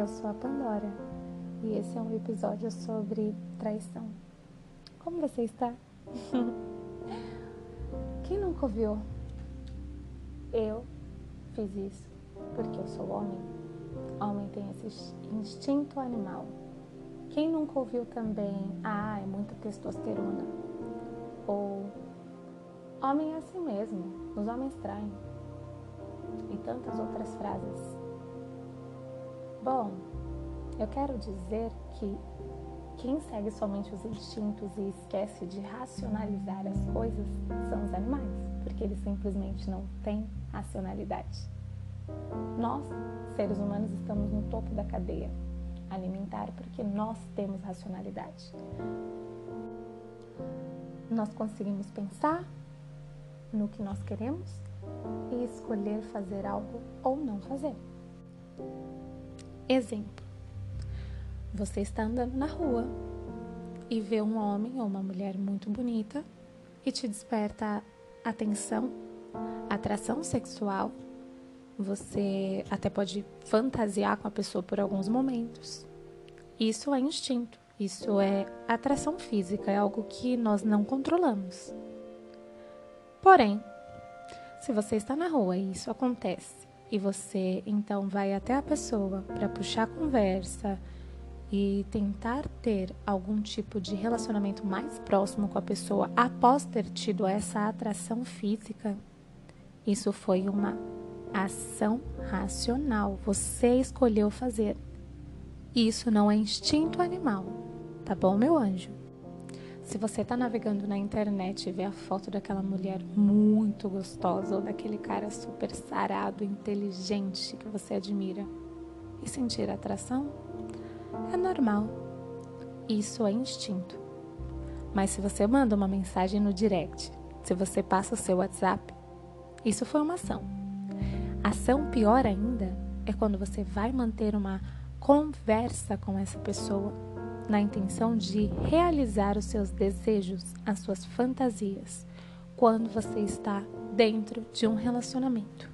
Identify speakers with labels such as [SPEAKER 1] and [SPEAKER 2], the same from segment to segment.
[SPEAKER 1] Eu sou a Pandora e esse é um episódio sobre traição. Como você está? Quem nunca ouviu? Eu fiz isso porque eu sou homem. Homem tem esse instinto animal. Quem nunca ouviu também? Ah, é muita testosterona. Ou homem é assim mesmo, os homens traem. E tantas outras frases. Bom, eu quero dizer que quem segue somente os instintos e esquece de racionalizar as coisas são os animais, porque eles simplesmente não têm racionalidade. Nós, seres humanos, estamos no topo da cadeia alimentar porque nós temos racionalidade. Nós conseguimos pensar no que nós queremos e escolher fazer algo ou não fazer. Exemplo: você está andando na rua e vê um homem ou uma mulher muito bonita e te desperta atenção, atração sexual. Você até pode fantasiar com a pessoa por alguns momentos. Isso é instinto, isso é atração física, é algo que nós não controlamos. Porém, se você está na rua e isso acontece, e você então vai até a pessoa para puxar conversa e tentar ter algum tipo de relacionamento mais próximo com a pessoa após ter tido essa atração física, isso foi uma ação racional. Você escolheu fazer. Isso não é instinto animal, tá bom, meu anjo? Se você está navegando na internet e vê a foto daquela mulher muito gostosa ou daquele cara super sarado, inteligente que você admira e sentir atração, é normal. Isso é instinto. Mas se você manda uma mensagem no direct, se você passa o seu WhatsApp, isso foi uma ação. Ação pior ainda é quando você vai manter uma conversa com essa pessoa na intenção de realizar os seus desejos, as suas fantasias, quando você está dentro de um relacionamento.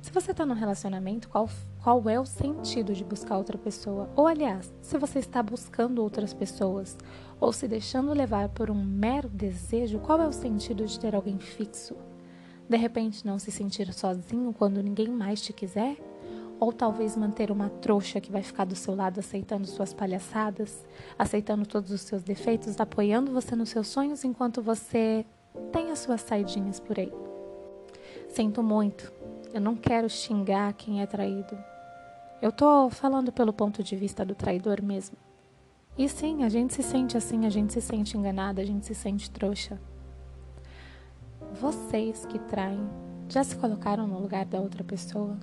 [SPEAKER 1] Se você está num relacionamento, qual, qual é o sentido de buscar outra pessoa? Ou, aliás, se você está buscando outras pessoas ou se deixando levar por um mero desejo, qual é o sentido de ter alguém fixo? De repente, não se sentir sozinho quando ninguém mais te quiser? Ou talvez manter uma trouxa que vai ficar do seu lado aceitando suas palhaçadas, aceitando todos os seus defeitos, apoiando você nos seus sonhos enquanto você tem as suas saidinhas por aí. Sinto muito, eu não quero xingar quem é traído. Eu tô falando pelo ponto de vista do traidor mesmo. E sim, a gente se sente assim, a gente se sente enganada, a gente se sente trouxa. Vocês que traem já se colocaram no lugar da outra pessoa?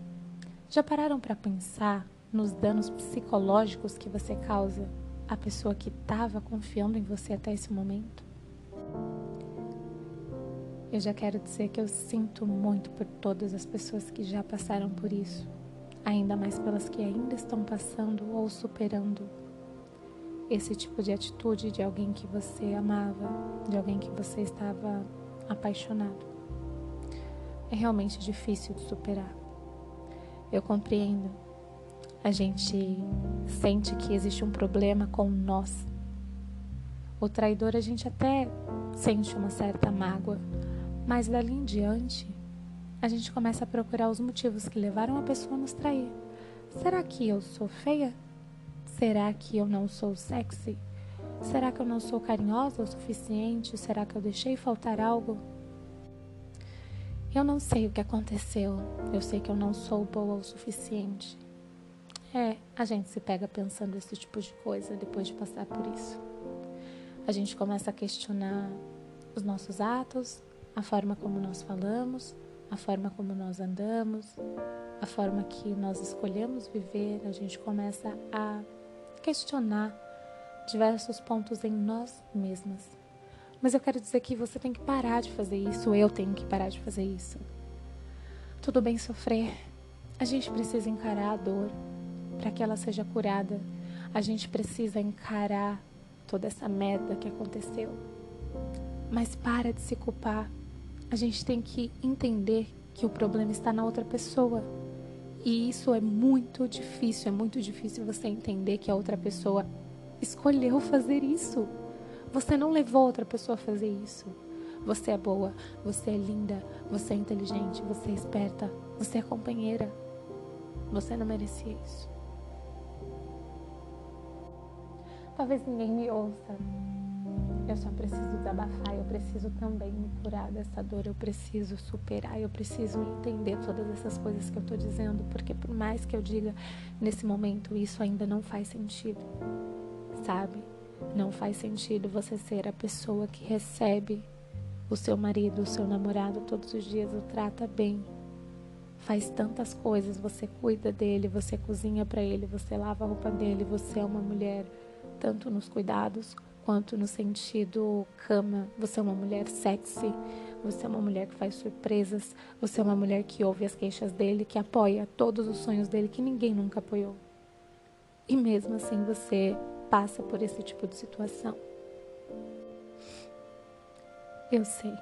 [SPEAKER 1] Já pararam para pensar nos danos psicológicos que você causa à pessoa que estava confiando em você até esse momento? Eu já quero dizer que eu sinto muito por todas as pessoas que já passaram por isso, ainda mais pelas que ainda estão passando ou superando esse tipo de atitude de alguém que você amava, de alguém que você estava apaixonado. É realmente difícil de superar. Eu compreendo. A gente sente que existe um problema com nós. O traidor a gente até sente uma certa mágoa, mas dali em diante a gente começa a procurar os motivos que levaram a pessoa a nos trair. Será que eu sou feia? Será que eu não sou sexy? Será que eu não sou carinhosa o suficiente? Será que eu deixei faltar algo? Eu não sei o que aconteceu. Eu sei que eu não sou boa o suficiente. É, a gente se pega pensando esse tipo de coisa depois de passar por isso. A gente começa a questionar os nossos atos, a forma como nós falamos, a forma como nós andamos, a forma que nós escolhemos viver. A gente começa a questionar diversos pontos em nós mesmas. Mas eu quero dizer que você tem que parar de fazer isso, eu tenho que parar de fazer isso. Tudo bem sofrer. A gente precisa encarar a dor para que ela seja curada. A gente precisa encarar toda essa merda que aconteceu. Mas para de se culpar. A gente tem que entender que o problema está na outra pessoa. E isso é muito difícil, é muito difícil você entender que a outra pessoa escolheu fazer isso. Você não levou outra pessoa a fazer isso. Você é boa, você é linda, você é inteligente, você é esperta, você é companheira. Você não merecia isso. Talvez ninguém me ouça. Eu só preciso desabafar, eu preciso também me curar dessa dor, eu preciso superar, eu preciso entender todas essas coisas que eu tô dizendo, porque por mais que eu diga nesse momento, isso ainda não faz sentido, sabe? Não faz sentido você ser a pessoa que recebe o seu marido, o seu namorado todos os dias, o trata bem, faz tantas coisas, você cuida dele, você cozinha para ele, você lava a roupa dele, você é uma mulher tanto nos cuidados quanto no sentido cama. Você é uma mulher sexy, você é uma mulher que faz surpresas, você é uma mulher que ouve as queixas dele, que apoia todos os sonhos dele que ninguém nunca apoiou. E mesmo assim você passa por esse tipo de situação. Eu sei,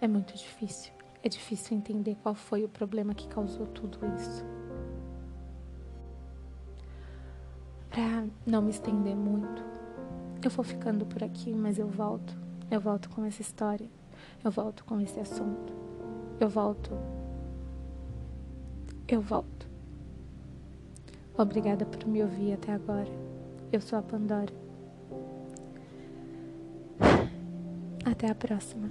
[SPEAKER 1] é muito difícil. É difícil entender qual foi o problema que causou tudo isso. Para não me estender muito, eu vou ficando por aqui, mas eu volto. Eu volto com essa história. Eu volto com esse assunto. Eu volto. Eu volto. Obrigada por me ouvir até agora. Eu sou a Pandora. Até a próxima.